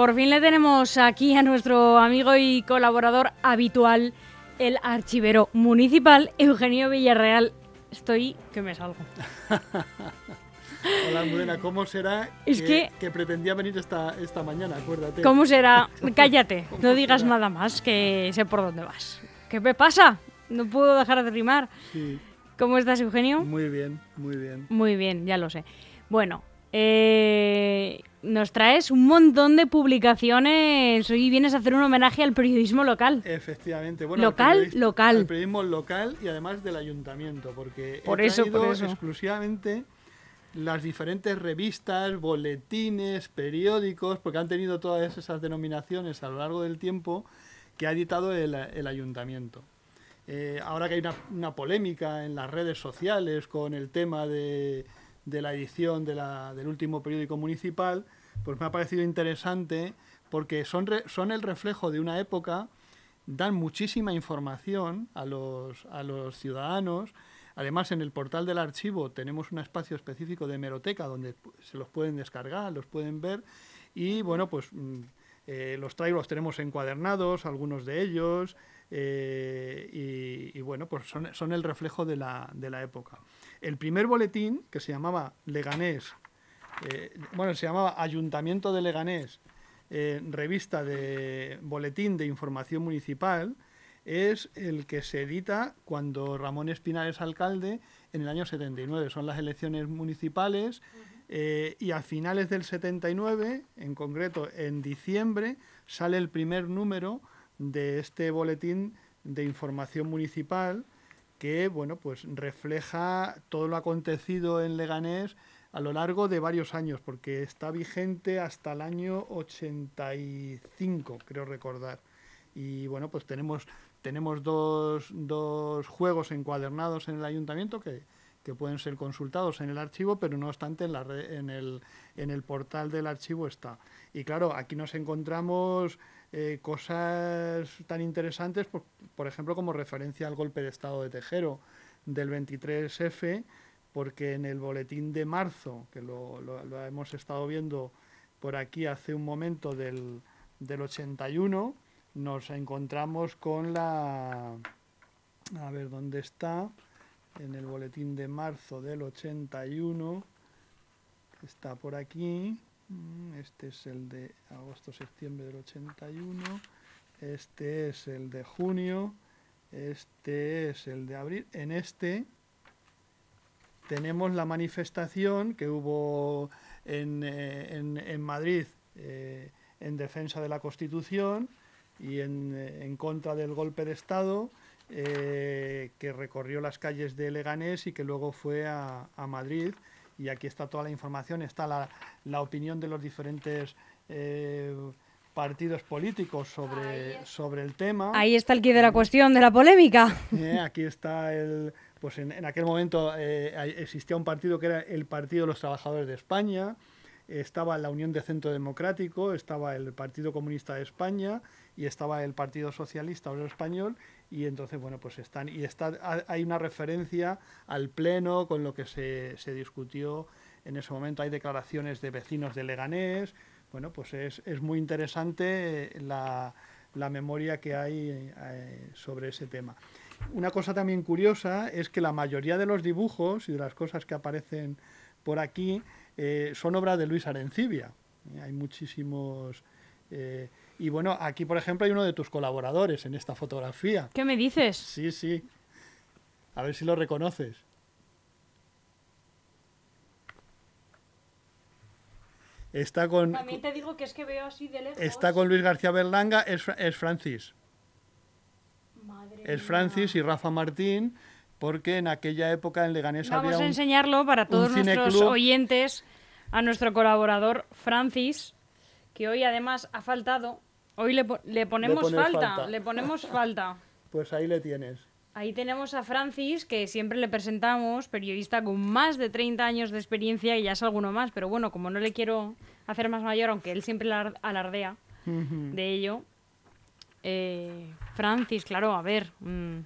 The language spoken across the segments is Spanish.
Por fin le tenemos aquí a nuestro amigo y colaborador habitual, el archivero municipal Eugenio Villarreal. Estoy que me salgo. Hola, Morena, ¿cómo será Es que, que pretendía venir esta, esta mañana? Acuérdate. ¿Cómo será? Cállate, no digas nada más, que sé por dónde vas. ¿Qué me pasa? No puedo dejar de rimar. Sí, ¿Cómo estás, Eugenio? muy bien, muy bien. Muy bien, ya lo sé. Bueno, eh, nos traes un montón de publicaciones. Hoy vienes a hacer un homenaje al periodismo local. Efectivamente. Bueno, al Local, periodista- local. Al periodismo local y además del ayuntamiento, porque Por he eso, por traído eso. exclusivamente las diferentes revistas, boletines, periódicos, porque han tenido todas esas denominaciones a lo largo del tiempo que ha editado el, el ayuntamiento. Eh, ahora que hay una, una polémica en las redes sociales con el tema de, de la edición de la- del último periódico municipal, pues me ha parecido interesante porque son, son el reflejo de una época, dan muchísima información a los, a los ciudadanos. Además, en el portal del archivo tenemos un espacio específico de hemeroteca donde se los pueden descargar, los pueden ver. Y bueno, pues mm, eh, los traigo, los tenemos encuadernados, algunos de ellos. eh, y, y, bueno, pues son, son el reflejo de la, de la época. El primer boletín, que se llamaba Leganés, eh, bueno, se llamaba Ayuntamiento de Leganés, eh, revista de boletín de información municipal, es el que se edita cuando Ramón Espinar es alcalde en el año 79. Son las elecciones municipales eh, y a finales del 79, en concreto en diciembre, sale el primer número de este boletín de información municipal que bueno pues refleja todo lo acontecido en Leganés a lo largo de varios años porque está vigente hasta el año 85 creo recordar y bueno pues tenemos tenemos dos, dos juegos encuadernados en el ayuntamiento que, que pueden ser consultados en el archivo, pero no obstante en, la en, el, en el portal del archivo está. Y claro, aquí nos encontramos eh, cosas tan interesantes, por, por ejemplo, como referencia al golpe de Estado de Tejero del 23F, porque en el boletín de marzo, que lo, lo- lo hemos estado viendo por aquí hace un momento del, del 81, nos encontramos con la... A ver, ¿dónde está? En el boletín de marzo del 81. Está por aquí. Mm, Este es el de agosto-septiembre del 81. Este es el de junio. Este es el de abril. En este tenemos la manifestación que hubo en, eh, en- en Madrid eh, en defensa de la Constitución y en, eh, en contra del golpe de Estado, que recorrió las calles de Leganés y que luego fue a, a Madrid. Y aquí está toda la información, está la, la opinión de los diferentes eh, partidos políticos sobre, sobre el tema. Ahí está el quid de la cuestión, de la polémica. Eh, aquí está el. Pues en, en aquel momento eh, existía un partido que era el Partido de los Trabajadores de España, estaba la Unión de Centro Democrático, estaba el Partido Comunista de España y estaba el Partido Socialista Obrero Español y entonces bueno pues están y está ha- hay una referencia al pleno con lo que se, se discutió en ese momento. Hay declaraciones de vecinos de Leganés. Bueno pues es, es muy interesante eh, la, la memoria que hay eh, sobre ese tema. Una cosa también curiosa es que la mayoría de los dibujos y de las cosas que aparecen por aquí eh, son obras de Luis Arencibia. Hay muchísimos... y bueno, aquí por ejemplo hay uno de tus colaboradores en esta fotografía. ¿Qué me dices? Sí, sí. A ver si lo reconoces. Está con, También te digo que es que veo así de lejos. está con Luis García Berlanga, es, es Francis. Madre Es mía. Francis y Rafa Martín, porque en aquella época en Leganés Vamos había a un, enseñarlo para todos nuestros oyentes a nuestro colaborador Francis, que hoy además ha faltado. Hoy le, po- le ponemos falta, falta. le ponemos falta. Pues ahí le tienes. Ahí tenemos a Francis, que siempre le presentamos, periodista con más de 30 años de experiencia y ya es alguno más, pero bueno, como no le quiero hacer más mayor, aunque él siempre alar- alardea de ello. eh, Francis, claro, a ver, mm,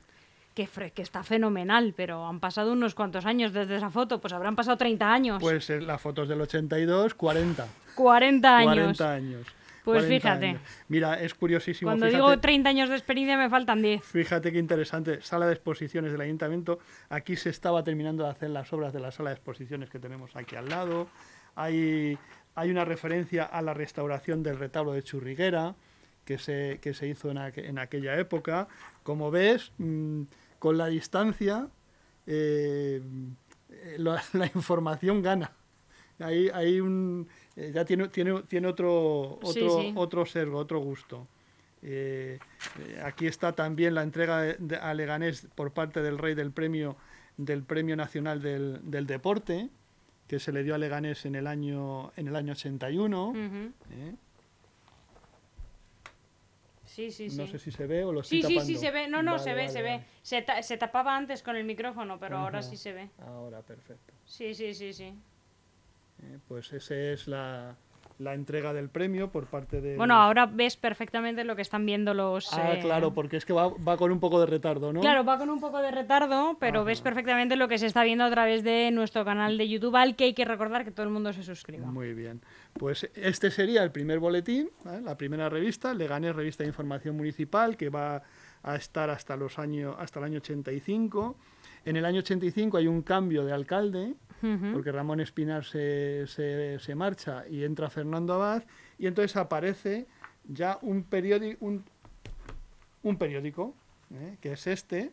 que, que está fenomenal, pero han pasado unos cuantos años desde esa foto, pues habrán pasado 30 años, Pues eh, la foto es del 82, 40. 40 años. 40 años. Pues 40 fíjate. años. Mira, es curiosísimo. Cuando fíjate, digo 30 años de experiencia me faltan 10. Fíjate qué interesante. Sala de exposiciones del ayuntamiento. Aquí se estaba terminando de hacer las obras de la sala de exposiciones que tenemos aquí al lado. Hay, hay una referencia a la restauración del retablo de Churriguera que se, que se hizo en, aqu- en aquella época. Como ves, mm, con la distancia, eh, eh, la, la información gana. Hay, hay un, eh, ya tiene, tiene, tiene otro, otro, Sí, sí. otro sesgo, otro gusto. Eh, eh, aquí está también la entrega de- de- a Leganés por parte del rey del premio del premio nacional del, del deporte que se le dio a Leganés en el año en el año 81 Ujú. ¿eh? Sí, sí, sí. no sé si se ve o lo Sí, estoy sí, tapando sí se ve. No, no, Vale, se ve, vale, se ve. vale. Se, ta- se tapaba antes con el micrófono, pero ahora sí se ve. ahora perfecto Sí, sí, sí, sí. Eh, pues esa es la, la entrega del premio por parte de Bueno, ahora ves perfectamente lo que están viendo los... ah eh, claro porque es que va, va con un poco de retardo no Claro, va con un poco de retardo, pero ves perfectamente lo que se está viendo a través de nuestro canal de YouTube, al que hay que recordar que todo el mundo se suscriba. Muy bien. Pues este sería el primer boletín, la primera revista, Leganés Revista de Información Municipal, que va a estar hasta, los años, hasta el año 85. En el año 85 hay un cambio de alcalde, Porque Ramón Espinar se, se- se marcha y entra Fernando Abad, y entonces aparece ya un, periódi- un, un periódico, ¿eh? que es este,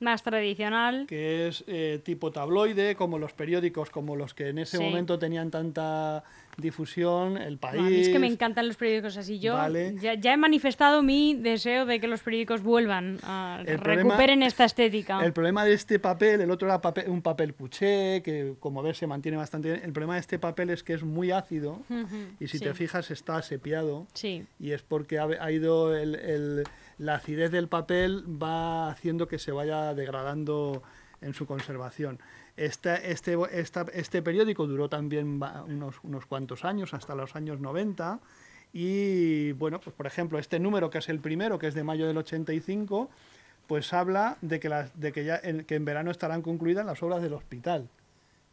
Más tradicional. que es eh, tipo tabloide, como los periódicos, como los que en ese Sí. momento tenían tanta difusión, El A País. mí es que me encantan los periódicos así. Yo Vale. ya, ya he manifestado mi deseo de que los periódicos vuelvan a El problema- recuperen esta estética. El problema de este papel, el otro era papel- un papel cuché, que como ves se mantiene bastante bien. El problema de este papel es que es muy ácido Ujú, y si sí. te fijas está sepiado Sí. y es porque ha, ha ido el- el- la acidez del papel va haciendo que se vaya degradando en su conservación. Este, este, periódico duró también unos, unos cuantos años, hasta los años 90, y bueno, pues por ejemplo, este número que es el primero, que es de mayo del 85, pues habla de que, de que ya en, que en verano estarán concluidas las obras del hospital.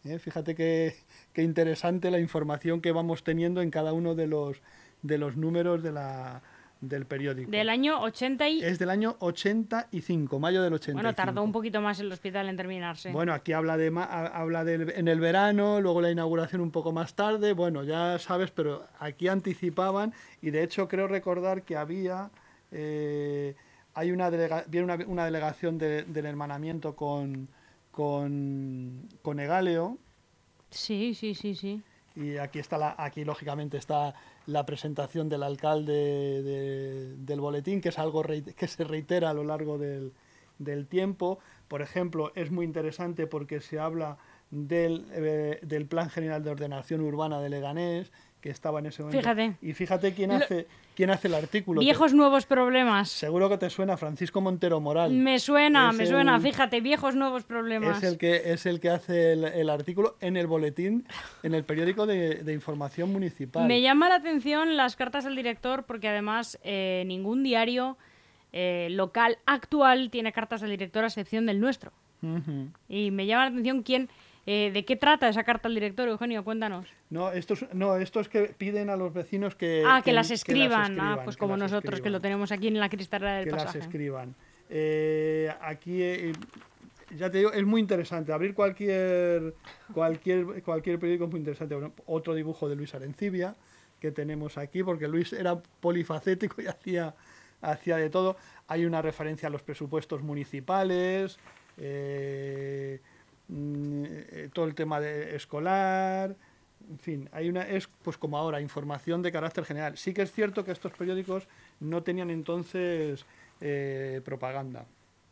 ¿eh? Fíjate qué, qué interesante la información que vamos teniendo en cada uno de los, de los números de la, del periódico. Del año 80 y... Es del año 85, mayo del 85. Bueno, tardó un poquito más el hospital en terminarse. Bueno, aquí habla de habla del- en el verano, luego la inauguración un poco más tarde, bueno, ya sabes, pero aquí anticipaban y de hecho creo recordar que había eh, hay una, delega- viene una, una delegación de- del hermanamiento con con, con Egaleo Sí, sí, sí, sí. Y aquí está la, aquí lógicamente está la presentación del alcalde de- del boletín, que es algo que se reitera a lo largo del, del tiempo. Por ejemplo, es muy interesante porque se habla del, eh, del Plan General de Ordenación Urbana de Leganés, que estaba en ese momento. Fíjate. Y fíjate quién Lo- hace, quién hace el artículo. Viejos nuevos problemas. Seguro que te suena Francisco Montero Moral. Me suena, Es me suena. Fíjate, viejos nuevos problemas. Es el que es el que hace el, el artículo en el boletín, en el periódico de, de información municipal. Me llama la atención las cartas del director porque además eh, ningún diario eh, local actual tiene cartas del director a excepción del nuestro. Y me llama la atención quién, eh, de qué trata esa carta al director, Eugenio, cuéntanos. No, estos, no, estos que piden a los vecinos que... ah, que, las escriban. escriban, ah, pues que como las nosotros, que lo tenemos aquí en la cristalera del Que las pasaje. escriban. Eh, aquí, eh, ya te digo, es muy interesante. Abrir cualquier, cualquier, cualquier periódico es muy interesante. Bueno, otro dibujo de Luis Arencibia que tenemos aquí, porque Luis era polifacético y hacía, hacía de todo. Hay una referencia a los presupuestos municipales, eh, todo el tema de escolar, en fin, hay una es pues como ahora información de carácter general. Sí que es cierto que estos periódicos no tenían entonces eh, propaganda,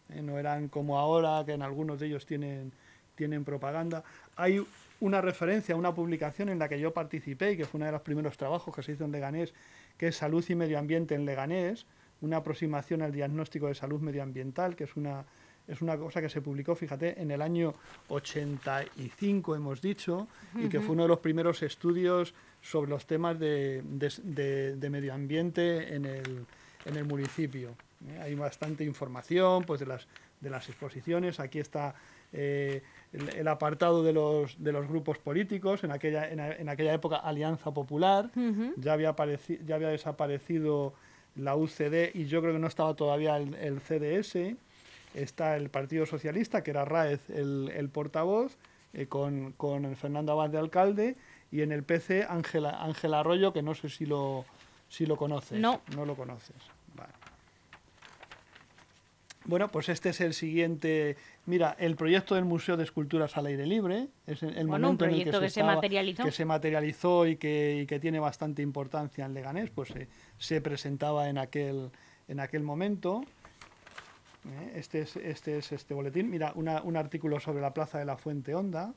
¿eh? no eran como ahora que en algunos de ellos tienen tienen propaganda. Hay una referencia una publicación en la que yo participé y que fue uno de los primeros trabajos que se hizo en Leganés, que es Salud y Medio Ambiente en Leganés, una aproximación al diagnóstico de salud medioambiental, que es una, es una cosa que se publicó, fíjate, en el año 85, hemos dicho, y que fue uno de los primeros estudios sobre los temas de, de- de- de medio ambiente en el, en el municipio. ¿eh? Hay bastante información pues, de, las, de las exposiciones. Aquí está eh, el, apartado de los, de los grupos políticos, en aquella, en, aquella época Alianza Popular, ya, había ya había desaparecido la UCD y yo creo que no estaba todavía el, CDS, está el Partido Socialista, que era Raez el, portavoz, eh, con, con, Fernando Abad de alcalde, y en el PC Ángela Ángela Arroyo, que no sé si lo, si lo conoces. No. No lo conoces. Bueno, pues este es el siguiente. Mira, el proyecto del Museo de Esculturas al Aire Libre es el momento en el que, se, materializó. que se materializó y que, que, tiene bastante importancia en Leganés, pues se presentaba en aquel, en aquel momento. ¿Eh? Este, es, este es este boletín. Mira, un artículo sobre la Plaza de la Fuente Honda.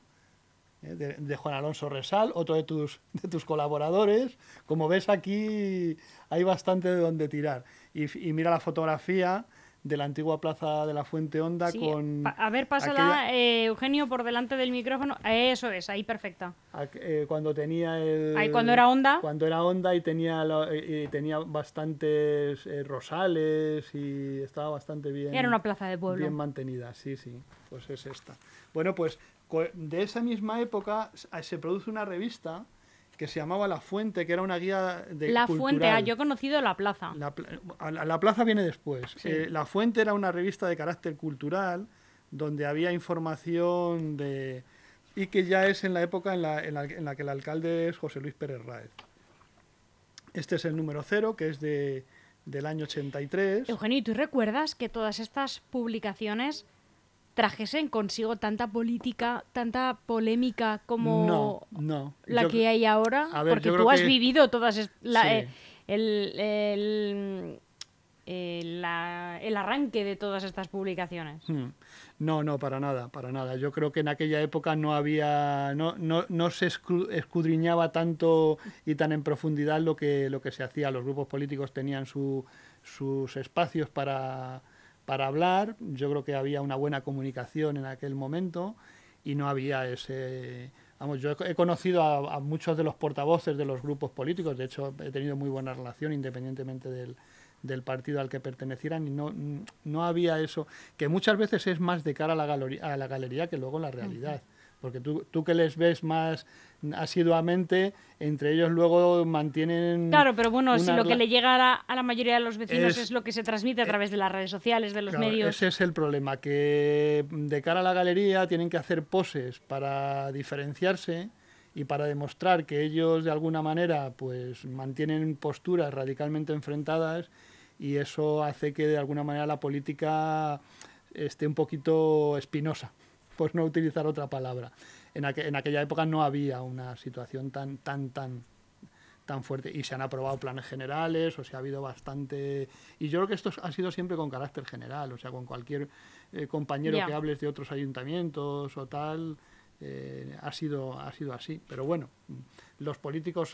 ¿eh? De, Juan Alonso Resal, otro de tus, de tus colaboradores. Como ves aquí hay bastante de donde tirar. Y mira la fotografía de la antigua plaza de la Fuente Honda con... A ver, pásala, eh, Eugenio, por delante del micrófono. Eso es, ahí perfecta. Eh, cuando tenía el... Ahí cuando era Honda. Cuando era Honda y tenía, y tenía bastantes eh, rosales y estaba bastante bien... Era una plaza de pueblo. Bien mantenida, sí, sí. Pues es esta. Bueno, pues de esa misma época se produce una revista que se llamaba La Fuente, que era una guía de La Fuente, ah, yo he conocido La Plaza. La, Plaza viene después. Eh, la Fuente era una revista de carácter cultural donde había información de... y que ya es en la época en la, en la, que el alcalde es José Luis Pérez Ráez. Este es el número cero, que es de, del año 83. Eugenio, ¿tú recuerdas que todas estas publicaciones trajesen consigo tanta política, tanta polémica como la que hay ahora? Porque tú has vivido todas la, eh, el, el, arranque de todas estas publicaciones. Hmm. No, no, para nada, para nada. Yo creo que en aquella época no había, no, no, no se escudriñaba tanto y tan en profundidad lo que, lo que se hacía. Los grupos políticos tenían su, sus espacios para para hablar. Yo creo que había una buena comunicación en aquel momento y no había ese... Vamos, yo he conocido a, muchos de los portavoces de los grupos políticos, de hecho he tenido muy buena relación independientemente del, del partido al que pertenecieran y no, no había eso, que muchas veces es más de cara a la, galería, a la galería que luego la realidad. Porque tú, tú que les ves más asiduamente, entre ellos luego mantienen... Claro, pero bueno, si lo que le llega a la, mayoría de los vecinos es, lo que se transmite a eh, través de las redes sociales, de los medios. Ese es el problema, que de cara a la galería tienen que hacer poses para diferenciarse y para demostrar que ellos de alguna manera pues mantienen posturas radicalmente enfrentadas y eso hace que de alguna manera la política esté un poquito espinosa, por no utilizar otra palabra. En, en aquella época no había una situación tan, tan, tan, tan fuerte. Y se han aprobado planes generales o se ha habido bastante y yo creo que esto ha sido siempre con carácter general o sea con cualquier eh, compañero que hables de otros ayuntamientos o tal eh, ha sido ha sido así. Pero bueno los políticos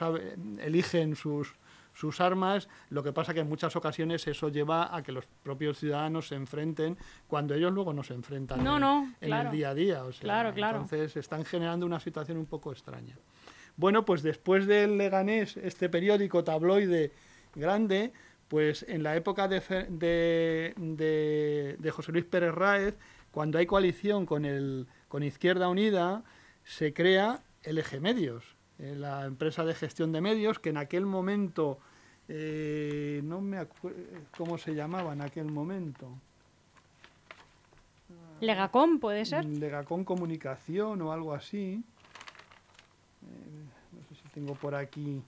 eligen sus sus armas, lo que pasa que en muchas ocasiones eso lleva a que los propios ciudadanos se enfrenten cuando ellos luego no se enfrentan en, el día a día. O claro, claro. Entonces están generando una situación un poco extraña. Bueno, pues después del Leganés, este periódico tabloide grande, pues en la época de, de, de, José Luis Pérez Ráez, cuando hay coalición con, el, con Izquierda Unida, se crea el Eje Medios, eh, la empresa de gestión de medios, que en aquel momento, eh, no me acuerdo cómo se llamaba en aquel momento. Legacom, puede ser. Legacom Comunicación o algo así. Eh, no sé si tengo por aquí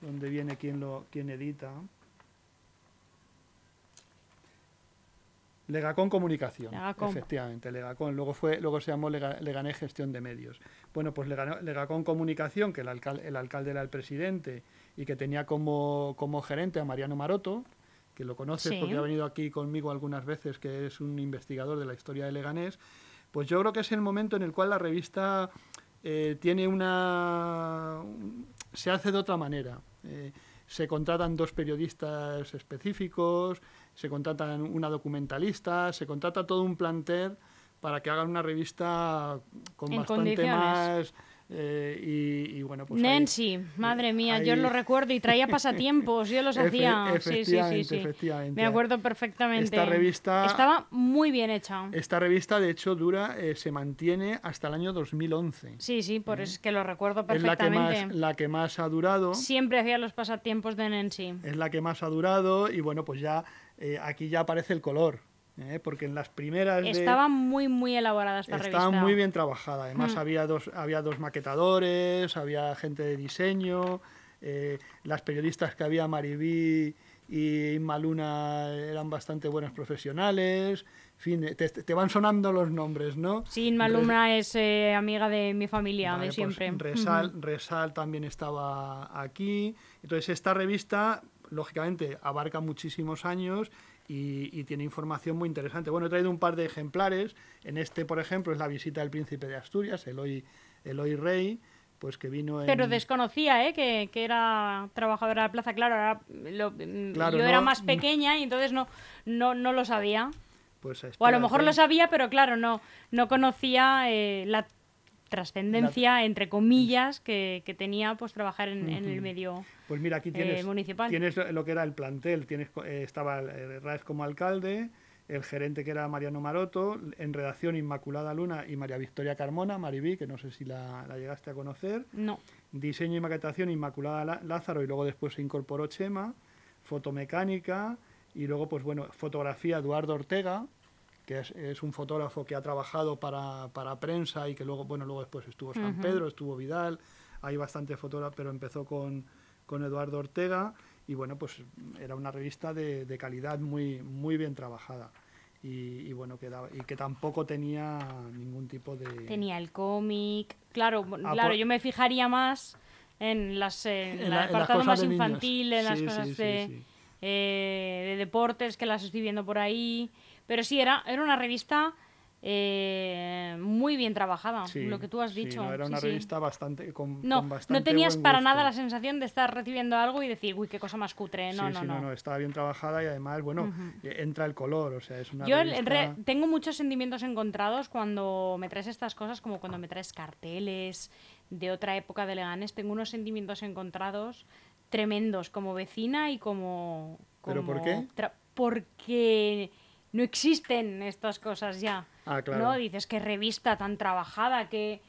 donde viene quien lo quien edita. Legacón Comunicación, efectivamente, Legacón. Luego, fue, luego se llamó Legané Gestión de Medios. Bueno, pues Legacón Comunicación, que el, alcalde, el alcalde era el presidente y que tenía como, como gerente a Mariano Maroto, que lo conoces porque ha venido aquí conmigo algunas veces, que es un investigador de la historia de Leganés, pues yo creo que es el momento en el cual la revista eh, tiene una... se hace de otra manera. Eh, se contratan dos periodistas específicos, se contratan una documentalista, se contrata todo un plantel para que hagan una revista con bastante más Eh, y, y, bueno, pues. Nancy, ahí, madre mía, ahí... yo lo recuerdo y traía pasatiempos, yo los hacía. Efe sí, sí, sí, sí. Efectivamente. Me acuerdo perfectamente. Esta revista. Estaba muy bien hecha. Esta revista, de hecho, dura, eh, se mantiene hasta el año 2011. Sí, sí, por eso es que lo recuerdo Es la que, perfectamente. más, la que más ha durado. Siempre hacía los pasatiempos de Nancy. Es la que más ha durado y bueno, pues ya eh, aquí ya aparece el color. ¿Eh? porque en las primeras de- Estaba muy, muy elaborada esta estaba revista. muy bien trabajada. Además Mm. había dos había dos maquetadores, había gente de diseño, eh, las periodistas que había Maribí y Inma Luna eran bastante buenos profesionales. Fin, te, te van sonando los nombres, ¿no? Sí, Inma Res- Luna es eh, amiga de mi familia, Vale, de pues siempre. Resal, Ujú. Resal también estaba aquí. Entonces, esta revista, lógicamente, abarca muchísimos años y, y tiene información muy interesante. Bueno, he traído un par de ejemplares. En este, por ejemplo, es la visita del príncipe de Asturias, Eloy, Eloy Rey, pues que vino en... Pero desconocía, ¿eh? Que, que era trabajadora de la plaza. Claro, ahora lo- Claro, yo era no- más pequeña y entonces no, no, no lo sabía. Pues, O a lo mejor lo sabía, pero claro, no, no conocía eh, la trascendencia, entre comillas, que, que tenía pues trabajar en, en el medio. Pues mira, aquí eh, tienes, municipal. tienes lo que era el plantel. Tienes, eh, estaba eh, Raez como alcalde, el gerente que era Mariano Maroto, en redacción Inmaculada Luna y María Victoria Carmona, Maribí, que no sé si la, la llegaste a conocer. No. Diseño y maquetación Inmaculada La- Lázaro y luego después se incorporó Chema, fotomecánica y luego pues bueno, fotografía Eduardo Ortega, que es, es un fotógrafo que ha trabajado para, para prensa y que luego, bueno, luego después estuvo San Ujú. Pedro, estuvo Vidal, hay bastante fotógrafo, pero empezó con, con Eduardo Ortega y bueno, pues era una revista de, de calidad muy, muy bien trabajada. Y, y bueno, que daba- y que tampoco tenía ningún tipo de... Tenía el cómic. Claro, Ah, claro, por- yo me fijaría más en las en En el la- en las apartado más de niños. infantil, en las Sí, cosas sí, sí, de, eh, de deportes que las estoy viendo por ahí. Pero sí, era, era una revista eh, muy bien trabajada, Sí, lo que tú has sí, dicho. no, era una sí. revista bastante con, No, con bastante no tenías buen para gusto. nada la sensación de estar recibiendo algo y decir, uy, qué cosa más cutre. No, no, sí, no. estaba bien trabajada y además, bueno, eh, entra el color, o sea, es una Yo el- revista... re- tengo muchos sentimientos encontrados cuando me traes estas cosas, como cuando me traes carteles de otra época de Leganés. Tengo unos sentimientos encontrados tremendos como vecina y como... ¿Pero por qué? Porque no existen estas cosas ya. Ah, claro. ¿no? Dices, qué revista tan trabajada, que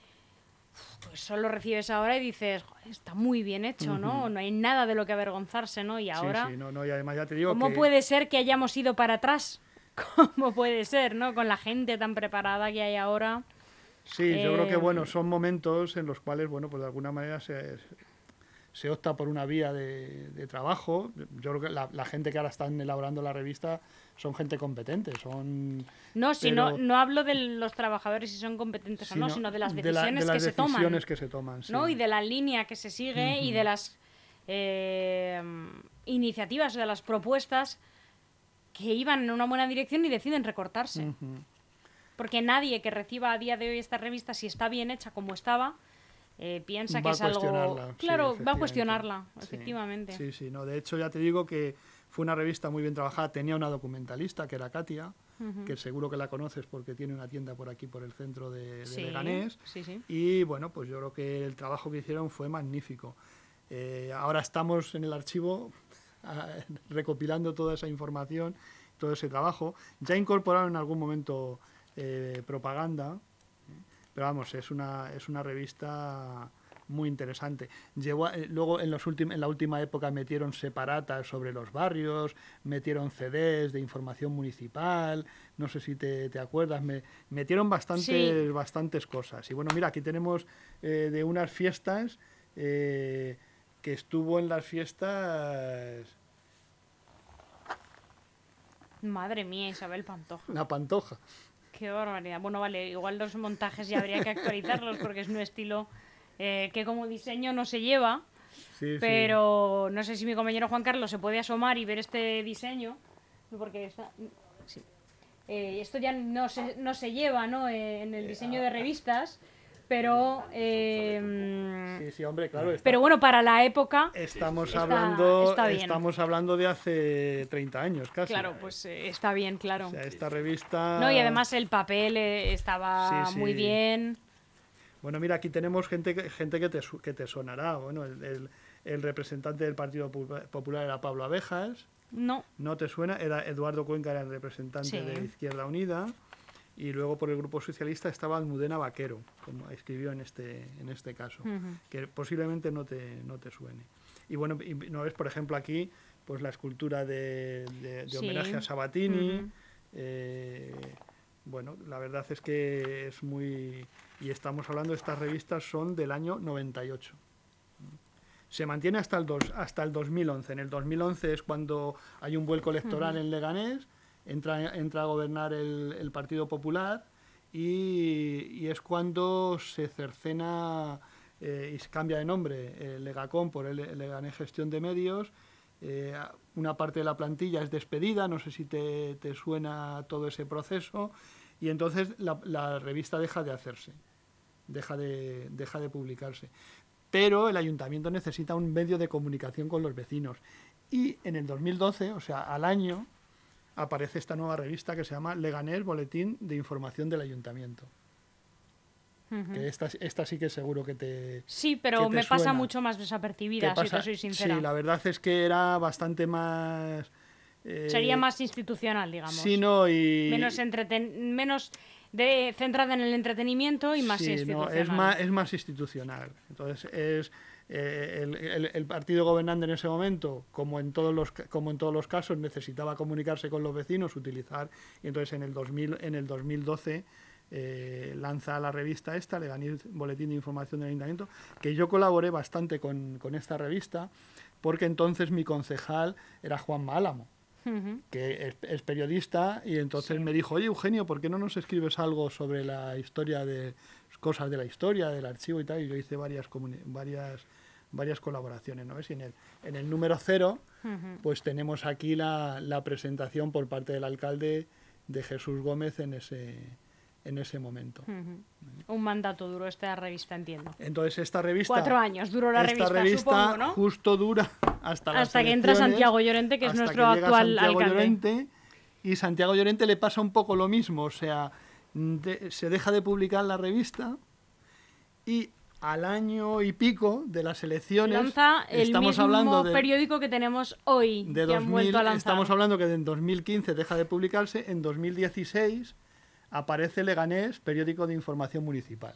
pues solo recibes ahora y dices, "Joder, está muy bien hecho, ¿no? No hay nada de lo que avergonzarse, ¿no? Y ahora... Sí, sí, no, no, y además ya te digo ¿Cómo que... puede ser que hayamos ido para atrás? ¿Cómo puede ser, no? Con la gente tan preparada que hay ahora. Sí, yo creo que Eh, bueno, son momentos en los cuales, bueno, pues de alguna manera se, se opta por una vía de, de trabajo. Yo creo que la, la gente que ahora están elaborando la revista son gente competente, son... No, si no, Pero- no hablo de los trabajadores si son competentes o no, sino de las la- decisiones de las que se toman. decisiones que se toman, sí. ¿no? Y de la línea que se sigue y de las eh, iniciativas, de las propuestas que iban en una buena dirección y deciden recortarse. Porque nadie que reciba a día de hoy esta revista, si está bien hecha como estaba, eh, piensa Va que es algo. sí, Claro, va a cuestionarla, efectivamente. Sí, sí, no. De hecho, ya te digo que fue una revista muy bien trabajada. Tenía una documentalista que era Katia, que seguro que la conoces porque tiene una tienda por aquí, por el centro de, de Sí, Leganés. sí, sí. Y bueno, pues yo creo que el trabajo que hicieron fue magnífico. Eh, ahora estamos en el archivo ah, recopilando toda esa información, todo ese trabajo. Ya incorporaron en algún momento eh, propaganda, ¿eh? pero vamos, es una, es una revista muy interesante. Llevó, a- eh, luego en, los en la última época metieron separatas sobre los barrios, metieron CDs de información municipal, no sé si te, te acuerdas, me, metieron bastantes, Sí. bastantes cosas. Y bueno, mira, aquí tenemos eh, de unas fiestas eh, que estuvo en las fiestas Madre mía, Isabel Pantoja. la Pantoja. Qué barbaridad. Bueno, vale, igual los montajes ya habría que actualizarlos porque es un estilo eh, que como diseño no se lleva. Sí, sí. Pero no sé si mi compañero Juan Carlos se puede asomar y ver este diseño. Porque está. sí. Eh, esto ya no se, no se lleva ¿no? Eh, en el diseño de revistas. Pero. eh, Sí, sí, hombre, claro. está- pero bueno, para la época. estamos está- hablando está bien. estamos hablando de hace 30 años casi. Claro, pues eh, está bien, claro. O sea, esta revista No, y además el papel eh, estaba Sí, sí. muy bien. Bueno, mira, aquí tenemos gente, que- gente que, te, que te sonará. Bueno, el, el- el representante del Partido Pu- Popular era Pablo Abejas. No. ¿No te suena? Era Eduardo Cuenca, era el representante Sí. de Izquierda Unida. Y luego por el Grupo Socialista estaba Almudena Vaquero, como escribió en este, en este caso, que posiblemente no te, no te suene. Y bueno, y no ves, por ejemplo, aquí pues la escultura de, de- de Sí. homenaje a Sabatini. Eh, bueno, la verdad es que es muy... Y estamos hablando, estas revistas son del año 98. Se mantiene hasta el, dos, hasta el 2011. En el 2011 es cuando hay un vuelco electoral en Leganés, entra, entra a gobernar el, el Partido Popular y, y es cuando se cercena eh, y se cambia de nombre el Legacom por el, el Leganés Gestión de Medios. Eh, una parte de la plantilla es despedida, no sé si te, te suena todo ese proceso, y entonces la, la revista deja de hacerse, deja de, deja de publicarse. Pero el ayuntamiento necesita un medio de comunicación con los vecinos. Y en el 2012, o sea, al año, aparece esta nueva revista que se llama Leganés Boletín de Información del Ayuntamiento. Que esta, esta sí que seguro que te, Sí, pero te me pasa mucho más ¿Qué desapercibida, si te soy sincera. Sí, la verdad es que era bastante más... eh, Sería más institucional, digamos. Sí, no, y... Menos, entreten menos de, centrada en el entretenimiento y más Sí, no, institucional. es, más, es más institucional. Entonces, es eh, el, el- el partido gobernante en ese momento, como en, todos los, como en todos los casos, necesitaba comunicarse con los vecinos, utilizar... Y entonces, en el, 2000, en el 2012... eh, lanza la revista esta, Leganés Boletín de Información del Ayuntamiento, que yo colaboré bastante con, con esta revista, porque entonces mi concejal era Juan Málamo que es, es periodista y entonces me dijo, oye Eugenio, ¿por qué no nos escribes algo sobre la historia de cosas de la historia, del archivo y tal? Y yo hice varias varias varias colaboraciones, ¿no ves? Y en el, en el número cero, pues tenemos aquí la, la presentación por parte del alcalde de Jesús Gómez en ese, en ese momento. Un mandato duro esta revista, entiendo. Entonces esta revista... Cuatro años duró la esta revista, supongo, ¿no? justo dura hasta las Hasta que entra Santiago Llorente, que es nuestro que actual Santiago alcalde. Llorente, y Santiago Llorente le pasa un poco lo mismo, o sea, de- se deja de publicar la revista y al año y pico de las elecciones Lanza el estamos mismo hablando de, periódico que tenemos hoy, de que han 2000, vuelto a lanzar. estamos hablando que en 2015 deja de publicarse, en 2016 aparece Leganés, periódico de información municipal.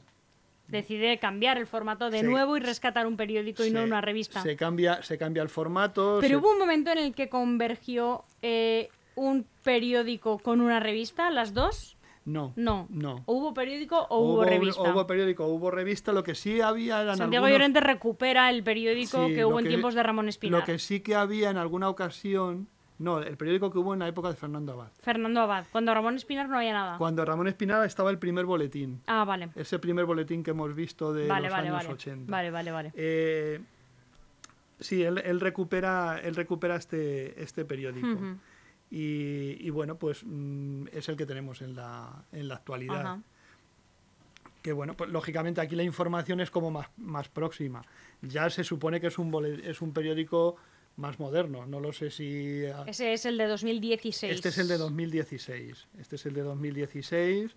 Decide cambiar el formato de Se- nuevo y rescatar un periódico y no una revista. Se cambia, se cambia el formato. Pero se- hubo un momento en el que convergió eh, un periódico con una revista, las dos. No. No. No. ¿O hubo periódico o hubo, revista? Hubo periódico, hubo revista. Lo que sí había eran Santiago algunos- Llorente recupera el periódico Sí, que hubo en tiempos de Ramón Espinar. Lo que sí que había en alguna ocasión... No, el periódico que hubo en la época de Fernando Abad. Fernando Abad. Cuando Ramón Espinar no había nada. Cuando Ramón Espinal estaba el primer boletín. Ah, vale. Ese primer boletín que hemos visto de Vale, los vale, años vale. 80. Vale, vale, vale. Eh, sí, él, él recupera, él recupera este, este periódico. Y, y bueno, pues mm, es el que tenemos en la, en la actualidad. Ajá. que bueno, pues lógicamente aquí la información es como más, más próxima. Ya se supone que es un, bole- es un periódico más moderno, no lo sé si... ah, Ese es el de 2016. Este es el de 2016, este es el de 2016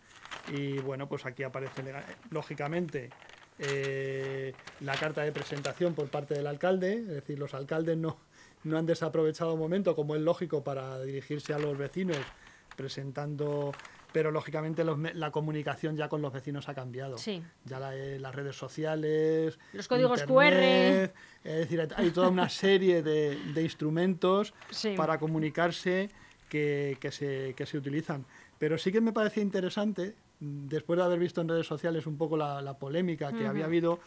y bueno, pues aquí aparece lógicamente eh, la carta de presentación por parte del alcalde, es decir, los alcaldes no, no han desaprovechado un momento, como es lógico, para dirigirse a los vecinos presentando, pero lógicamente los la comunicación ya con los vecinos ha cambiado. Sí. Ya la- eh, las redes sociales, Los códigos Internet, Es decir, hay toda una serie de, de instrumentos Sí. para comunicarse que, que se, que se utilizan. Pero sí que me parece interesante, después de haber visto en redes sociales un poco la, la polémica que había habido,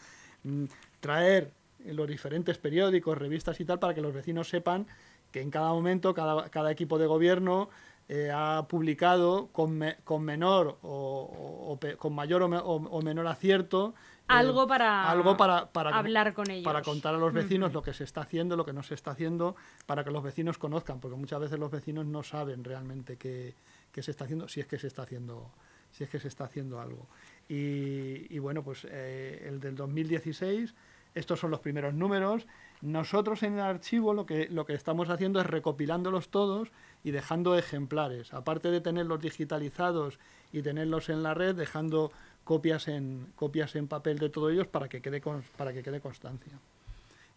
mm, traer los diferentes periódicos, revistas y tal, para que los vecinos sepan que en cada momento, cada, cada equipo de gobierno eh, ha publicado con, me- con menor o, o- o pe- con mayor o, me- o- menor acierto eh, Algo para algo para, para hablar con ellos. para contar a los vecinos lo que se está haciendo, lo que no se está haciendo, para que los vecinos conozcan, porque muchas veces los vecinos no saben realmente qué, qué se está haciendo, si es que se está haciendo, si es que se está haciendo algo. Y, y bueno, pues eh, el del 2016, estos son los primeros números. Nosotros en el archivo lo que, lo que estamos haciendo es recopilándolos todos y dejando ejemplares. Aparte de tenerlos digitalizados y tenerlos en la red, dejando copias en, copias en papel de todos ellos para que quede, para que quede constancia.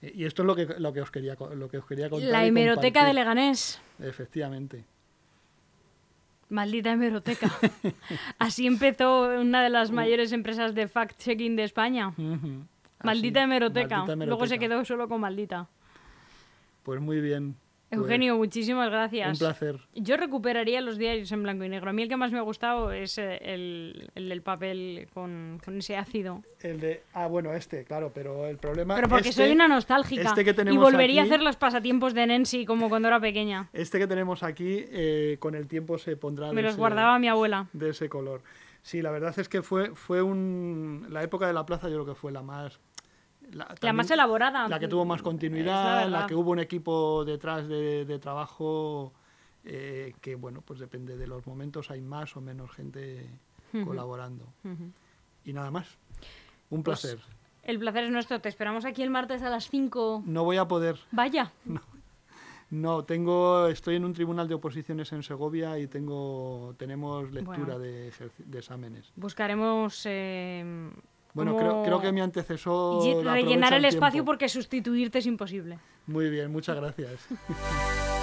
Eh, y esto es lo que, lo que, os, quería, lo que os quería contar. La hemeroteca de Leganés. Efectivamente. Maldita hemeroteca. Así empezó una de las mayores empresas de fact-checking de España. Maldita hemeroteca. Luego se quedó solo con maldita. Pues muy bien. Eugenio, muchísimas gracias. Un placer. Yo recuperaría los diarios en blanco y negro. A mí el que más me ha gustado es eh, el, el del papel con, con, ese ácido. El de. Ah, bueno, este, claro, pero el problema. Pero porque este soy una nostálgica. Este que tenemos y volvería a hacer los pasatiempos de Nancy como cuando era pequeña. Este que tenemos aquí, eh, con el tiempo se pondrá. Me los guardaba mi abuela. De ese color. Sí, la verdad es que fue, fue un. La época de la plaza, yo creo que fue la más la, más elaborada. La que tuvo más continuidad, la, que hubo un equipo detrás de, trabajo eh, que, bueno, pues depende de los momentos, hay más o menos gente colaborando. Y nada más. Un pues placer. el placer es nuestro. Te esperamos aquí el martes a las 5. No voy a poder. Vaya. No. tengo, estoy en un tribunal de oposiciones en Segovia y tengo, tenemos lectura de, exámenes. Buscaremos eh, bueno, creo, creo, que mi antecesor. Rellenar el, espacio porque sustituirte es imposible. Muy bien, muchas gracias.